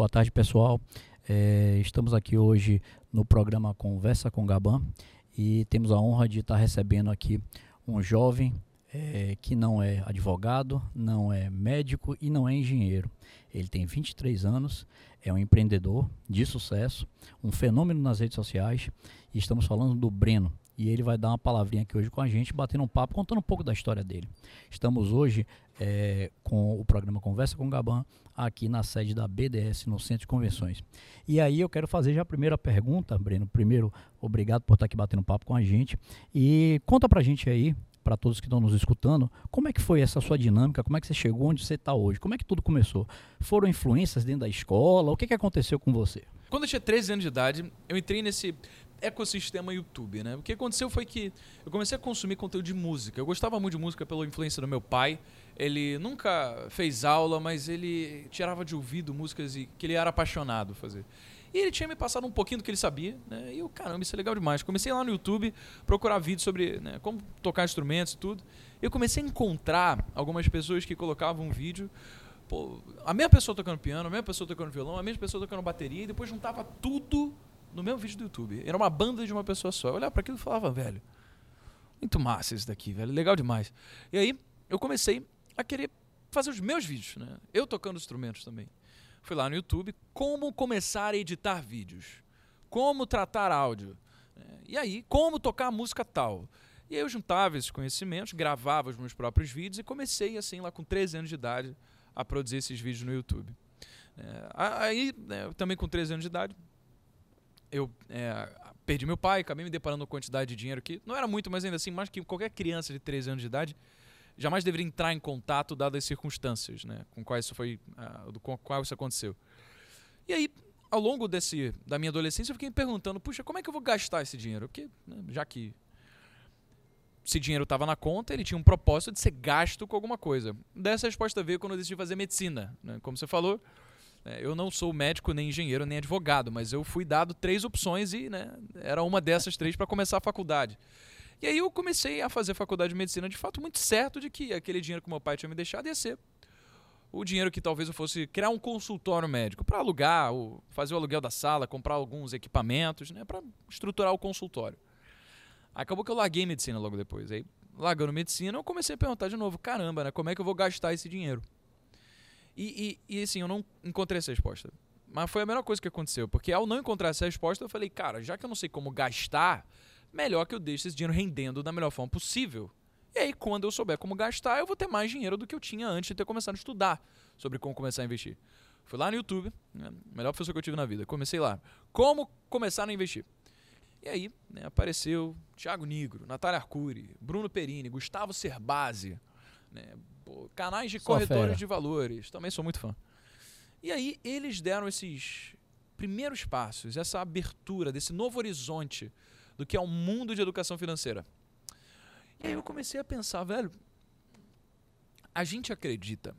Boa tarde, pessoal. É, estamos aqui hoje no programa Conversa com Gaban e temos a honra de estar recebendo aqui um jovem é, que não é advogado, não é médico e não é engenheiro. Ele tem 23 anos, é um empreendedor de sucesso, um fenômeno nas redes sociais e estamos falando do Breno e ele vai dar uma palavrinha aqui hoje com a gente, batendo um papo, contando um pouco da história dele. Estamos hoje é, com o programa Conversa com Gaban, aqui na sede da BDS, no Centro de Convenções. E aí eu quero fazer já a primeira pergunta, Breno. Primeiro, obrigado por estar aqui batendo papo com a gente. E conta pra gente aí, para todos que estão nos escutando, como é que foi essa sua dinâmica? Como é que você chegou onde você está hoje? Como é que tudo começou? Foram influências dentro da escola? O que, que aconteceu com você? Quando eu tinha 13 anos de idade, eu entrei nesse ecossistema YouTube, né? O que aconteceu foi que eu comecei a consumir conteúdo de música. Eu gostava muito de música pela influência do meu pai. Ele nunca fez aula, mas ele tirava de ouvido músicas e que ele era apaixonado fazer. E ele tinha me passado um pouquinho do que ele sabia, né? E eu, caramba, isso é legal demais. Comecei lá no YouTube procurar vídeos sobre né, como tocar instrumentos e tudo. Eu comecei a encontrar algumas pessoas que colocavam um vídeo Pô, a mesma pessoa tocando piano, a mesma pessoa tocando violão, a mesma pessoa tocando bateria, e depois juntava tudo no mesmo vídeo do YouTube. Era uma banda de uma pessoa só. Eu olhava para aquilo e falava, velho, muito massa isso daqui, velho, legal demais. E aí eu comecei a querer fazer os meus vídeos, né? Eu tocando instrumentos também. Fui lá no YouTube, como começar a editar vídeos, como tratar áudio, né? e aí como tocar música tal. E aí eu juntava esses conhecimentos, gravava os meus próprios vídeos e comecei assim lá com 13 anos de idade a produzir esses vídeos no YouTube. É, aí, né, também com 13 anos de idade, eu é, perdi meu pai, acabei me deparando com quantidade de dinheiro que não era muito, mas ainda assim, mais que qualquer criança de 13 anos de idade, jamais deveria entrar em contato dadas as circunstâncias, né, com quais isso foi, uh, com qual isso aconteceu. E aí, ao longo desse da minha adolescência, eu fiquei me perguntando, puxa, como é que eu vou gastar esse dinheiro? Porque, né, já que esse dinheiro estava na conta, ele tinha um propósito de ser gasto com alguma coisa. Dessa resposta veio quando eu decidi fazer medicina, né? Como você falou, é, eu não sou médico, nem engenheiro, nem advogado, mas eu fui dado três opções e né, era uma dessas três para começar a faculdade. E aí eu comecei a fazer faculdade de medicina de fato muito certo de que aquele dinheiro que meu pai tinha me deixado ia ser o dinheiro que talvez eu fosse criar um consultório médico para alugar, fazer o aluguel da sala, comprar alguns equipamentos, né, para estruturar o consultório. Acabou que eu larguei medicina logo depois. Aí, largando medicina, eu comecei a perguntar de novo: caramba, né, como é que eu vou gastar esse dinheiro? E, e, e assim, eu não encontrei essa resposta. Mas foi a melhor coisa que aconteceu, porque ao não encontrar essa resposta, eu falei, cara, já que eu não sei como gastar, melhor que eu deixe esse dinheiro rendendo da melhor forma possível. E aí, quando eu souber como gastar, eu vou ter mais dinheiro do que eu tinha antes de ter começado a estudar sobre como começar a investir. Fui lá no YouTube, né, melhor professor que eu tive na vida. Comecei lá. Como começar a investir? E aí, né, apareceu Thiago Nigro, Natália Arcuri, Bruno Perini, Gustavo Cerbasi, né, canais de Só corretores fera. de valores, também sou muito fã. E aí eles deram esses primeiros passos, essa abertura desse novo horizonte do que é o mundo de educação financeira. E aí eu comecei a pensar, velho, a gente acredita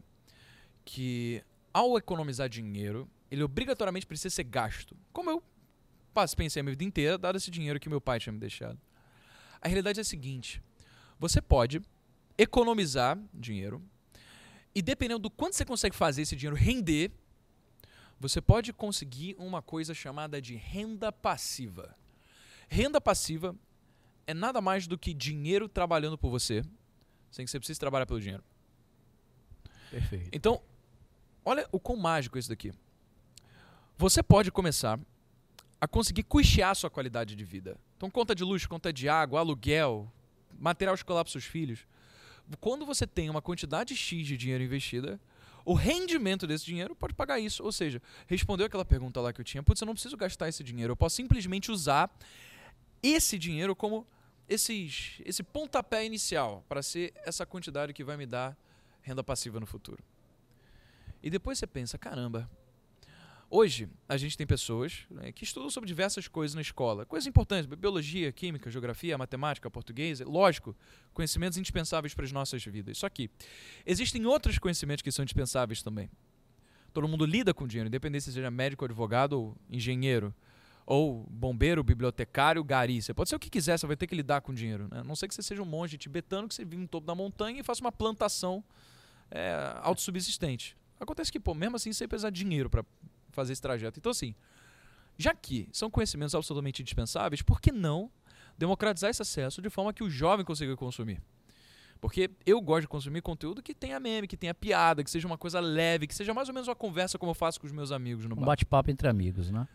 que ao economizar dinheiro, ele obrigatoriamente precisa ser gasto. Como eu pensei a minha vida inteira, dado esse dinheiro que meu pai tinha me deixado. A realidade é a seguinte: você pode economizar dinheiro. E dependendo do quanto você consegue fazer esse dinheiro render, você pode conseguir uma coisa chamada de renda passiva. Renda passiva é nada mais do que dinheiro trabalhando por você, sem que você precise trabalhar pelo dinheiro. Perfeito. Então, olha o quão mágico é isso daqui. Você pode começar a conseguir custear a sua qualidade de vida. Então, conta de luz, conta de água, aluguel, material escolar para seus filhos quando você tem uma quantidade X de dinheiro investida, o rendimento desse dinheiro pode pagar isso. Ou seja, respondeu aquela pergunta lá que eu tinha, putz, eu não preciso gastar esse dinheiro, eu posso simplesmente usar esse dinheiro como esses, esse pontapé inicial para ser essa quantidade que vai me dar renda passiva no futuro. E depois você pensa, caramba, Hoje, a gente tem pessoas né, que estudam sobre diversas coisas na escola. Coisas importantes, biologia, química, geografia, matemática, português, lógico, conhecimentos indispensáveis para as nossas vidas. Só que existem outros conhecimentos que são indispensáveis também. Todo mundo lida com dinheiro, independente se seja médico, advogado ou engenheiro, ou bombeiro, bibliotecário, gari. Você pode ser o que quiser, você vai ter que lidar com dinheiro. Né? A não sei que você seja um monge tibetano que você vive no topo da montanha e faça uma plantação é, autossubsistente. Acontece que, pô, mesmo assim, você precisa de dinheiro para fazer esse trajeto. Então, assim, já que são conhecimentos absolutamente indispensáveis, por que não democratizar esse acesso de forma que o jovem consiga consumir? Porque eu gosto de consumir conteúdo que tenha meme, que tenha piada, que seja uma coisa leve, que seja mais ou menos uma conversa como eu faço com os meus amigos no Um bar. bate-papo entre amigos, né?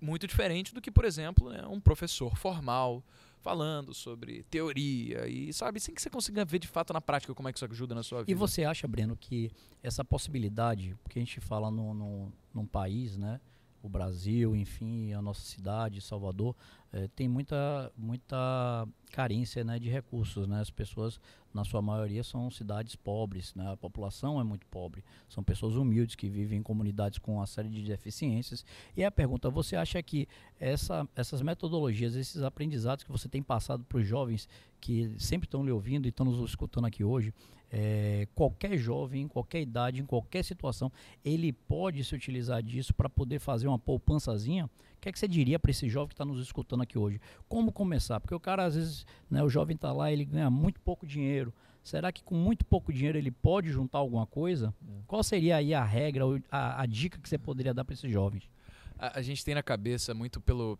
Muito diferente do que, por exemplo, né, um professor formal falando sobre teoria e, sabe, sem que você consiga ver de fato na prática como é que isso ajuda na sua vida. E você acha, Breno, que essa possibilidade, porque a gente fala no, no, num país, né? O Brasil, enfim, a nossa cidade, Salvador, eh, tem muita, muita carência né, de recursos. Né? As pessoas, na sua maioria, são cidades pobres, né? a população é muito pobre. São pessoas humildes que vivem em comunidades com uma série de deficiências. E a pergunta, você acha que essa, essas metodologias, esses aprendizados que você tem passado para os jovens que sempre estão lhe ouvindo e estão nos escutando aqui hoje, é, qualquer jovem, em qualquer idade, em qualquer situação, ele pode se utilizar disso para poder fazer uma poupançazinha? O que, é que você diria para esse jovem que está nos escutando aqui hoje? Como começar? Porque o cara, às vezes, né, o jovem está lá, ele ganha muito pouco dinheiro. Será que com muito pouco dinheiro ele pode juntar alguma coisa? Qual seria aí a regra, a, a dica que você poderia dar para esses jovens? A, a, gente tem na cabeça muito pelo,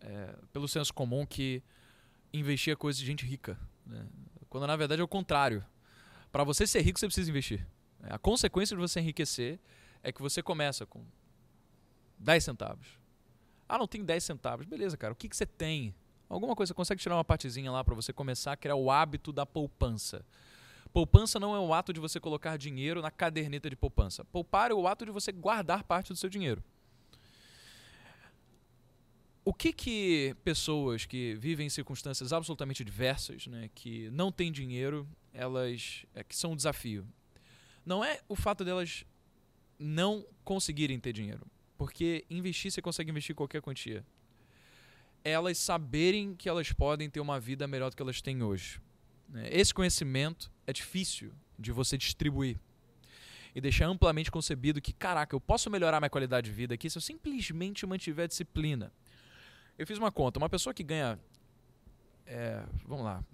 é, pelo senso comum que investir é coisa de gente rica. Né? Quando na verdade é o contrário. Para você ser rico, você precisa investir. A consequência de você enriquecer é que você começa com 10 centavos. Ah, não tem 10 centavos. Beleza, cara. O que, que você tem? Alguma coisa, você consegue tirar uma partezinha lá para você começar a criar o hábito da poupança. Poupança não é o ato de você colocar dinheiro na caderneta de poupança. Poupar é o ato de você guardar parte do seu dinheiro. O que que pessoas que vivem em circunstâncias absolutamente diversas, né, que não têm dinheiro, elas é, que são um desafio? Não é o fato delas não conseguirem ter dinheiro, porque investir você consegue investir qualquer quantia. Elas saberem que elas podem ter uma vida melhor do que elas têm hoje. Né? Esse conhecimento é difícil de você distribuir e deixar amplamente concebido que, caraca, eu posso melhorar minha qualidade de vida aqui se eu simplesmente mantiver a disciplina. Eu fiz uma conta. Uma pessoa que ganha, é, vamos lá,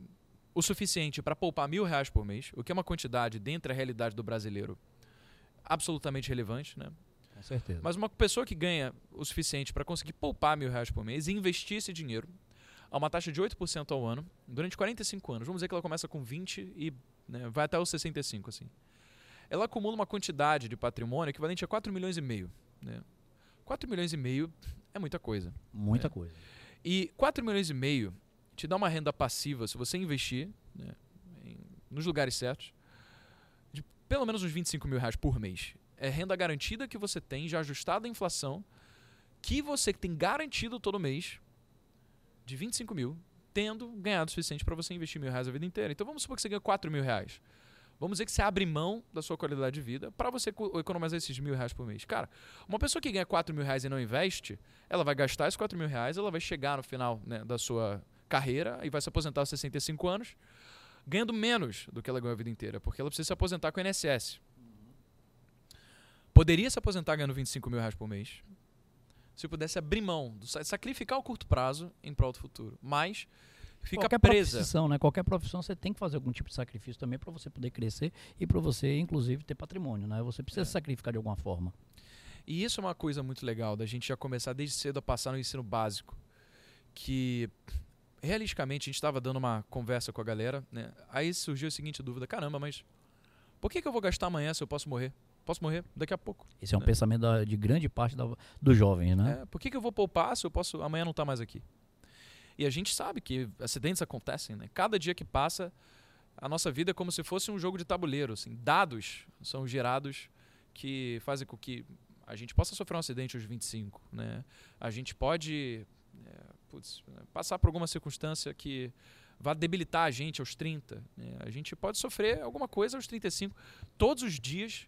o suficiente para poupar mil reais por mês, o que é uma quantidade dentro da realidade do brasileiro absolutamente relevante, né? Com certeza. Mas uma pessoa que ganha o suficiente para conseguir poupar mil reais por mês e investir esse dinheiro a uma taxa de 8% ao ano durante 45 anos, vamos dizer que ela começa com 20 e né, vai até os 65, assim. Ela acumula uma quantidade de patrimônio equivalente a 4 milhões e meio. Né? 4 milhões e meio é muita coisa. Muita É. coisa. E 4 milhões e meio te dá uma renda passiva se você investir né, em- nos lugares certos de pelo menos uns 25 mil reais por mês. É renda garantida que você tem, já ajustada à inflação, que você tem garantido todo mês de 25 mil, tendo ganhado o suficiente para você investir mil reais a vida inteira. Então vamos supor que você ganha 4 mil reais. Vamos dizer que você abre mão da sua qualidade de vida para você co- economizar esses mil reais por mês. Cara, uma pessoa que ganha 4 mil reais e não investe, ela vai gastar esses 4 mil reais, ela vai chegar no final né, da sua carreira e vai se aposentar aos 65 anos, ganhando menos do que ela ganhou a vida inteira, porque ela precisa se aposentar com o INSS. Poderia se aposentar ganhando 25 mil reais por mês, se pudesse abrir mão, sacrificar o curto prazo em prol do futuro. Mas fica Qualquer presa. profissão, né? Qualquer profissão você tem que fazer algum tipo de sacrifício também para você poder crescer e para você, inclusive, ter patrimônio, né? Você precisa É. se sacrificar de alguma forma. E isso é uma coisa muito legal da gente já começar desde cedo a passar no ensino básico. Que realisticamente a gente estava dando uma conversa com a galera, né? Aí surgiu a seguinte dúvida: caramba, mas por que, que eu vou gastar amanhã se eu posso morrer? Posso morrer daqui a pouco. Esse é um É. pensamento da- de grande parte da, dos jovens, né? É, por que, que eu vou poupar se eu posso amanhã não estar mais aqui? E a gente sabe que acidentes acontecem, né? Cada dia que passa, a nossa vida é como se fosse um jogo de tabuleiro. Assim. Dados são gerados que fazem com que a gente possa sofrer um acidente aos 25, né? A gente pode é, putz, passar por alguma circunstância que vá debilitar a gente aos 30. né? A gente pode sofrer alguma coisa aos 35. Todos os dias,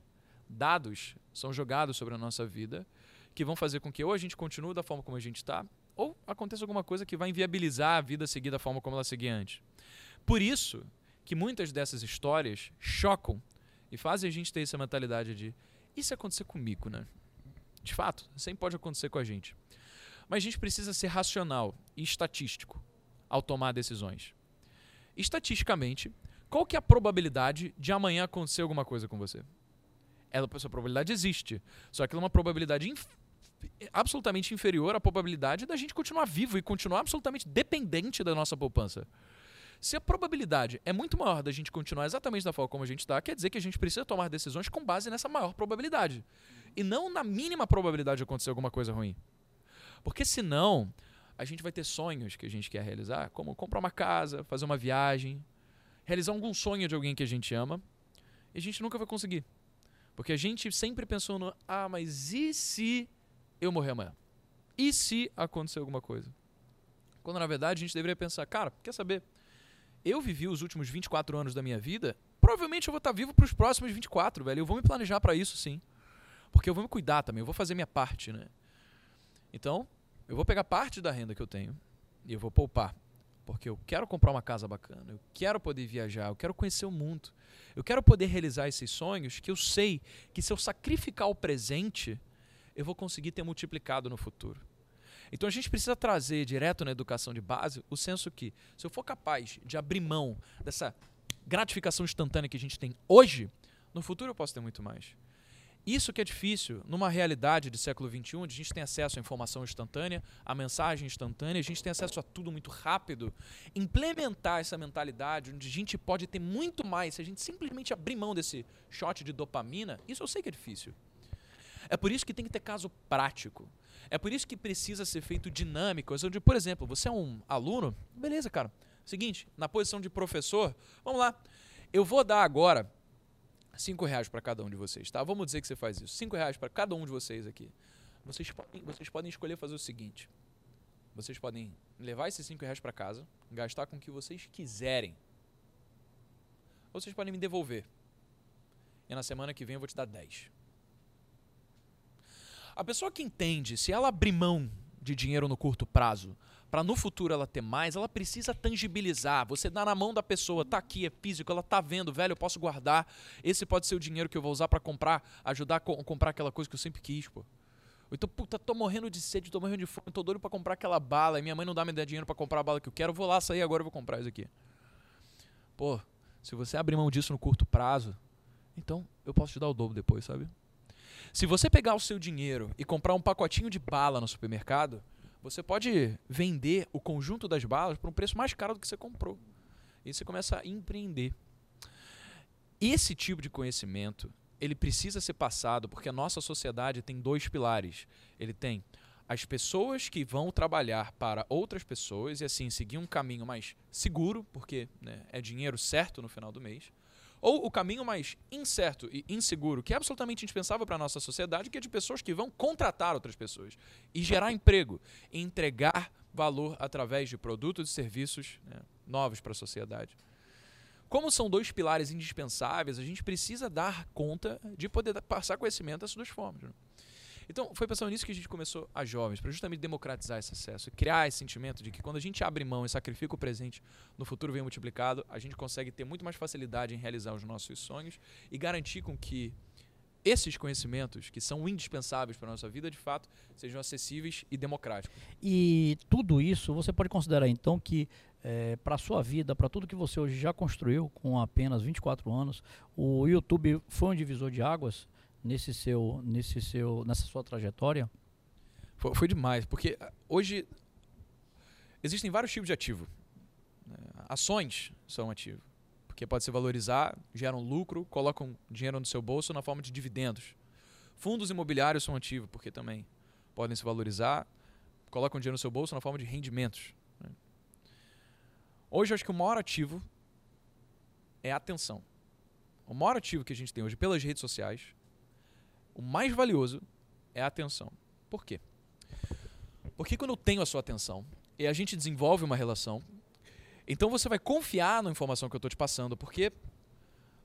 dados são jogados sobre a nossa vida que vão fazer com que ou a gente continue da forma como a gente está, ou aconteça alguma coisa que vai inviabilizar a vida seguir da forma como ela seguia antes. Por isso que muitas dessas histórias chocam e fazem a gente ter essa mentalidade de se acontecer comigo, né? De fato, sempre pode acontecer com a gente. Mas a gente precisa ser racional e estatístico ao tomar decisões. Estatisticamente, qual que é a probabilidade de amanhã acontecer alguma coisa com você? Ela, essa probabilidade existe. Só que ela é uma probabilidade absolutamente inferior à probabilidade da gente continuar vivo e continuar absolutamente dependente da nossa poupança. Se a probabilidade é muito maior da gente continuar exatamente da forma como a gente está, quer dizer que a gente precisa tomar decisões com base nessa maior probabilidade. E não na mínima probabilidade de acontecer alguma coisa ruim. Porque senão, a gente vai ter sonhos que a gente quer realizar, como comprar uma casa, fazer uma viagem, realizar algum sonho de alguém que a gente ama, e a gente nunca vai conseguir. Porque a gente sempre pensou no, ah, mas e se eu morrer amanhã? E se acontecer alguma coisa? Quando na verdade a gente deveria pensar, cara, quer saber? Eu vivi os últimos 24 anos da minha vida, provavelmente eu vou estar vivo para os próximos 24, velho. Eu vou me planejar para isso sim. Porque eu vou me cuidar também, eu vou fazer minha parte, né? Então, eu vou pegar parte da renda que eu tenho e eu vou poupar. Porque eu quero comprar uma casa bacana, eu quero poder viajar, eu quero conhecer o mundo. Eu quero poder realizar esses sonhos que eu sei que se eu sacrificar o presente, eu vou conseguir ter multiplicado no futuro. Então a gente precisa trazer direto na educação de base o senso que, se eu for capaz de abrir mão dessa gratificação instantânea que a gente tem hoje, no futuro eu posso ter muito mais. Isso que é difícil numa realidade do século XXI, onde a gente tem acesso à informação instantânea, à mensagem instantânea, a gente tem acesso a tudo muito rápido. Implementar essa mentalidade onde a gente pode ter muito mais se a gente simplesmente abrir mão desse shot de dopamina, isso eu sei que é difícil. É por isso que tem que ter caso prático. É por isso que precisa ser feito dinâmico. Onde, por exemplo, você é um aluno, beleza, cara. Seguinte, na posição de professor, vamos lá. Eu vou dar agora cinco reais para cada um de vocês, tá? Vamos dizer que você faz isso. Cinco reais para cada um de vocês aqui. Vocês podem, vocês podem escolher fazer o seguinte. Vocês podem levar esses cinco reais para casa, gastar com o que vocês quiserem. Ou vocês podem me devolver. E na semana que vem eu vou te dar 10. A pessoa que entende, se ela abrir mão de dinheiro no curto prazo, para no futuro ela ter mais, ela precisa tangibilizar. Você dá na mão da pessoa, tá aqui, é físico, ela tá vendo, velho, eu posso guardar. Esse pode ser o dinheiro que eu vou usar para comprar, ajudar a co comprar aquela coisa que eu sempre quis, pô. Então, puta, tô morrendo de sede, tô morrendo de fome, tô doido pra comprar aquela bala, e minha mãe não dá me dar dinheiro para comprar a bala que eu quero, eu vou lá sair agora eu vou comprar isso aqui. Pô, se você abrir mão disso no curto prazo, então eu posso te dar o dobro depois, sabe? Se você pegar o seu dinheiro e comprar um pacotinho de bala no supermercado, você pode vender o conjunto das balas por um preço mais caro do que você comprou. E você começa a empreender. Esse tipo de conhecimento, ele precisa ser passado porque a nossa sociedade tem dois pilares. Ele tem as pessoas que vão trabalhar para outras pessoas e assim seguir um caminho mais seguro, porque né, é dinheiro certo no final do mês ou o caminho mais incerto e inseguro, que é absolutamente indispensável para a nossa sociedade, que é de pessoas que vão contratar outras pessoas e gerar emprego, e entregar valor através de produtos e serviços né, novos para a sociedade. Como são dois pilares indispensáveis, a gente precisa dar conta de poder passar conhecimento dessas duas formas. Né? Então, foi pensando nisso que a gente começou a jovens, para justamente democratizar esse acesso, criar esse sentimento de que quando a gente abre mão e sacrifica o presente, no futuro vem multiplicado, a gente consegue ter muito mais facilidade em realizar os nossos sonhos e garantir com que esses conhecimentos, que são indispensáveis para a nossa vida, de fato, sejam acessíveis e democráticos. E tudo isso, você pode considerar então que é, para a sua vida, para tudo que você hoje já construiu com apenas 24 anos, o YouTube foi um divisor de águas nesse seu, nesse seu, nessa sua trajetória? Foi, foi demais, porque ah, hoje existem vários tipos de ativo. Né? Ações são ativo, porque pode se valorizar, geram lucro, colocam dinheiro no seu bolso na forma de dividendos. Fundos imobiliários são ativo, porque também podem se valorizar, colocam dinheiro no seu bolso na forma de rendimentos. Né? Hoje eu acho que o maior ativo é a atenção. O maior ativo que a gente tem hoje pelas redes sociais o mais valioso é a atenção. Por quê? Porque quando eu tenho a sua atenção e a gente desenvolve uma relação, então você vai confiar na informação que eu estou te passando, porque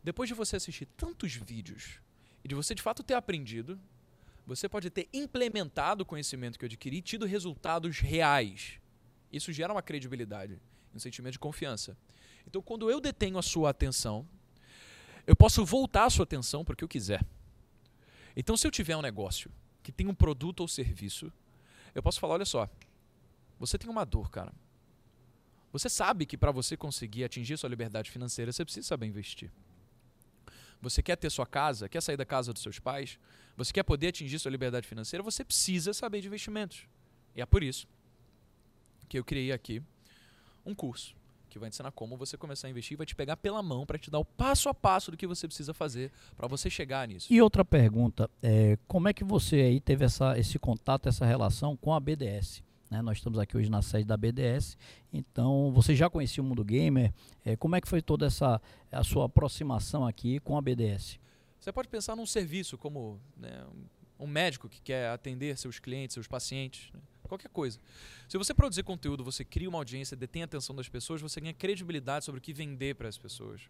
depois de você assistir tantos vídeos e de você de fato ter aprendido, você pode ter implementado o conhecimento que eu adquiri e tido resultados reais. Isso gera uma credibilidade, um sentimento de confiança. Então, quando eu detenho a sua atenção, eu posso voltar a sua atenção para o que eu quiser. Então, se eu tiver um negócio que tem um produto ou serviço, eu posso falar: olha só, você tem uma dor, cara. Você sabe que para você conseguir atingir sua liberdade financeira, você precisa saber investir. você quer ter sua casa, quer sair da casa dos seus pais, você quer poder atingir sua liberdade financeira, você precisa saber de investimentos. E é por isso que eu criei aqui um curso que vai ensinar como você começar a investir, vai te pegar pela mão para te dar o passo a passo do que você precisa fazer para você chegar nisso. E outra pergunta, é, como é que você aí teve essa, esse contato, essa relação com a BDS? Né? Nós estamos aqui hoje na sede da BDS, então você já conhecia o mundo gamer. É, como é que foi toda essa a sua aproximação aqui com a BDS? Você pode pensar num serviço como né, um médico que quer atender seus clientes, seus pacientes, né? Qualquer coisa. Se você produzir conteúdo, você cria uma audiência, detém a atenção das pessoas, você ganha credibilidade sobre o que vender para as pessoas.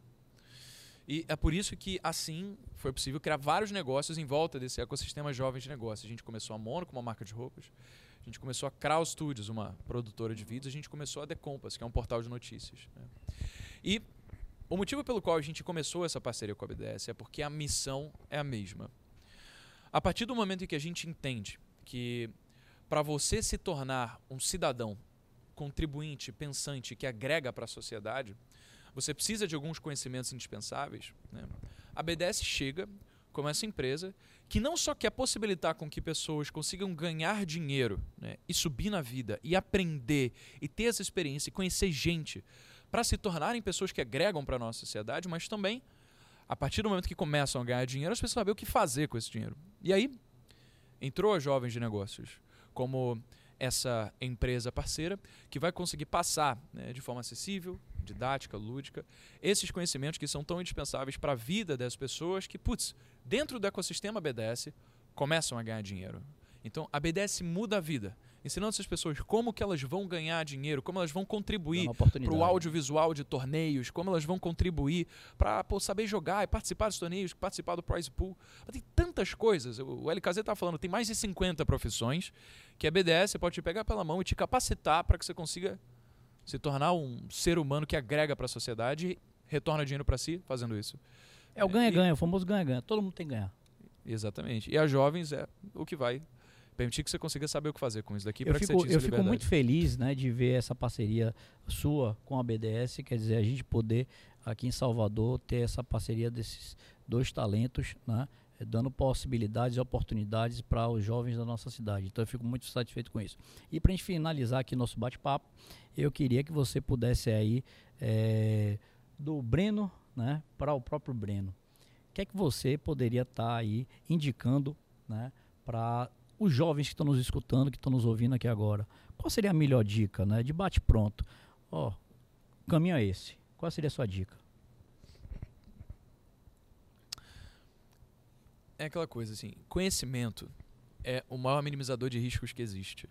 E é por isso que, assim, foi possível criar vários negócios em volta desse ecossistema jovem de negócios. A gente começou a Mono, com uma marca de roupas. A gente começou a Krau Studios, uma produtora de vídeos. A gente começou a The Compass, que é um portal de notícias. Né? E o motivo pelo qual a gente começou essa parceria com a BDS é porque a missão é a mesma. A partir do momento em que a gente entende que para você se tornar um cidadão contribuinte, pensante, que agrega para a sociedade, você precisa de alguns conhecimentos indispensáveis. Né? A BDS chega como essa empresa que não só quer possibilitar com que pessoas consigam ganhar dinheiro né, e subir na vida e aprender e ter essa experiência e conhecer gente para se tornarem pessoas que agregam para a nossa sociedade, mas também, a partir do momento que começam a ganhar dinheiro, as pessoas sabem o que fazer com esse dinheiro. E aí, entrou a Jovens de Negócios como essa empresa parceira que vai conseguir passar né, de forma acessível, didática, lúdica, esses conhecimentos que são tão indispensáveis para a vida das pessoas que, putz, dentro do ecossistema BDS, começam a ganhar dinheiro. Então, a BDS muda a vida, ensinando essas pessoas como que elas vão ganhar dinheiro, como elas vão contribuir para o audiovisual de torneios, como elas vão contribuir para saber jogar e participar dos torneios, participar do prize pool. Mas tem tantas coisas. O LKZ está falando, tem mais de 50 profissões que a BDS pode te pegar pela mão e te capacitar para que você consiga se tornar um ser humano que agrega para a sociedade e retorna dinheiro para si fazendo isso. É o ganha-ganha, o famoso ganha-ganha. Todo mundo tem que ganhar. Exatamente. E a jovens é o que vai permitir que você consiga saber o que fazer com isso daqui eu fico, Eu fico muito feliz né, de ver essa parceria sua com a BDS, quer dizer, a gente poder aqui em Salvador ter essa parceria desses dois talentos, né, dando possibilidades e oportunidades para os jovens da nossa cidade. Então eu fico muito satisfeito com isso. E para a gente finalizar aqui nosso bate-papo, eu queria que você pudesse aí é, do Breno né, para o próprio Breno. O que é que você poderia estar tá aí indicando né, para os jovens que estão nos escutando, que estão nos ouvindo aqui agora? Qual seria a melhor dica, né? De bate pronto. Ó, oh, caminho é esse. Qual seria a sua dica? É aquela coisa assim, conhecimento é o maior minimizador de riscos que existe.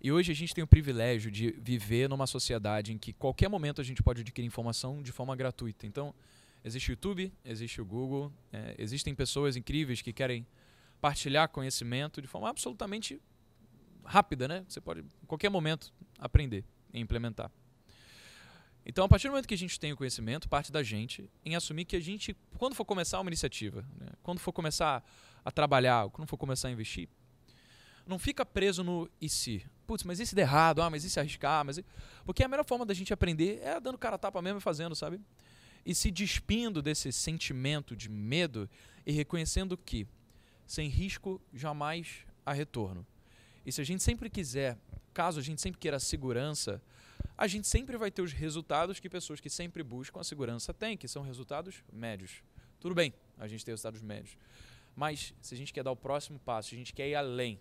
E hoje a gente tem o privilégio de viver numa sociedade em que qualquer momento a gente pode adquirir informação de forma gratuita. Então, existe o YouTube, existe o Google, é, existem pessoas incríveis que querem partilhar conhecimento de forma absolutamente rápida, né? Você pode, em qualquer momento, aprender e implementar. Então, a partir do momento que a gente tem o conhecimento, parte da gente em assumir que a gente, quando for começar uma iniciativa, né? quando for começar a trabalhar, quando for começar a investir, não fica preso no e se. Putz, mas e se der errado? Ah, mas e se arriscar? Mas e... Porque a melhor forma da gente aprender é dando cara a tapa mesmo e fazendo, sabe? E se despindo desse sentimento de medo e reconhecendo que sem risco jamais há retorno. E se a gente sempre quiser, caso a gente sempre queira segurança, a gente sempre vai ter os resultados que pessoas que sempre buscam a segurança têm, que são resultados médios. Tudo bem, a gente tem resultados médios. Mas se a gente quer dar o próximo passo, se a gente quer ir além,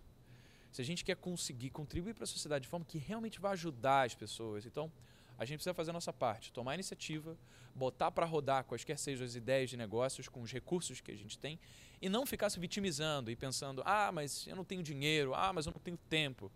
se a gente quer conseguir contribuir para a sociedade de forma que realmente vai ajudar as pessoas, então a gente precisa fazer a nossa parte, tomar iniciativa, botar para rodar quaisquer sejam as ideias de negócios com os recursos que a gente tem e não ficar se vitimizando e pensando: ah, mas eu não tenho dinheiro, ah, mas eu não tenho tempo.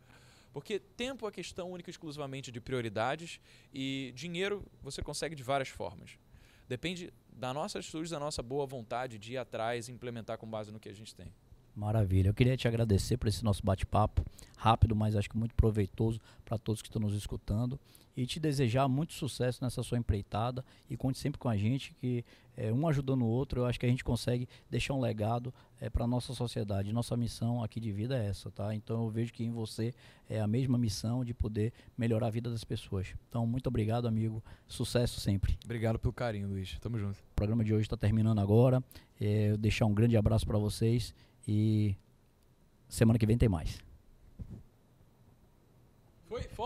Porque tempo é questão única e exclusivamente de prioridades e dinheiro você consegue de várias formas. Depende da nossa atitude, da nossa boa vontade de ir atrás e implementar com base no que a gente tem. Maravilha. Eu queria te agradecer por esse nosso bate-papo rápido, mas acho que muito proveitoso para todos que estão nos escutando e te desejar muito sucesso nessa sua empreitada e conte sempre com a gente que é, um ajudando o outro, eu acho que a gente consegue deixar um legado é, para a nossa sociedade. Nossa missão aqui de vida é essa, tá? Então eu vejo que em você é a mesma missão de poder melhorar a vida das pessoas. Então, muito obrigado, amigo. Sucesso sempre. Obrigado pelo carinho, Luiz. Tamo junto. O programa de hoje está terminando agora. É, eu deixar um grande abraço para vocês e semana que vem tem mais. Foi?